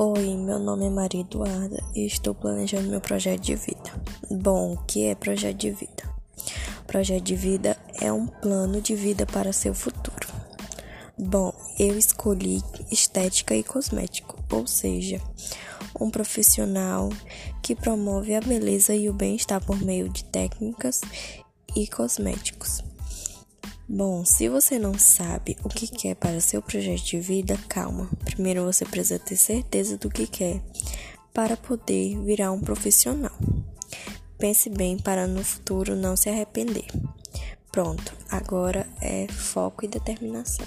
Oi, meu nome é Maria Eduarda e estou planejando meu projeto de vida. Bom, o que é projeto de vida? Projeto de vida é um plano de vida para seu futuro. Bom, eu escolhi estética e cosmético, ou seja, um profissional que promove a beleza e o bem-estar por meio de técnicas e cosméticos. Bom, se você não sabe o que quer para seu projeto de vida, calma. Primeiro você precisa ter certeza do que quer para poder virar um profissional. Pense bem para no futuro não se arrepender. Pronto, agora é foco e determinação.